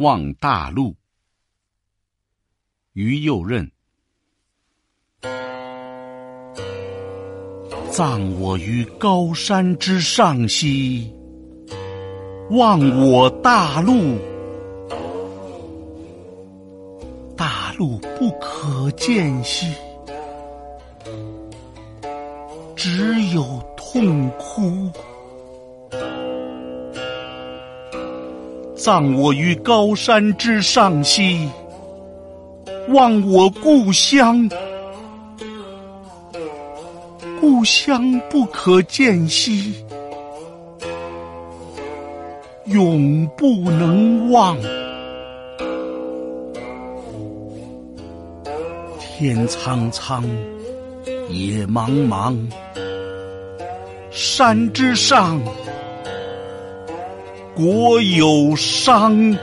望大陆，于右任。葬我于高山之上兮，望我大陆，大陆不可见兮，只有痛哭。葬我于高山之上兮，望我故乡，故乡不可见兮，永不能忘。天苍苍，野茫茫，山之上。国有殇。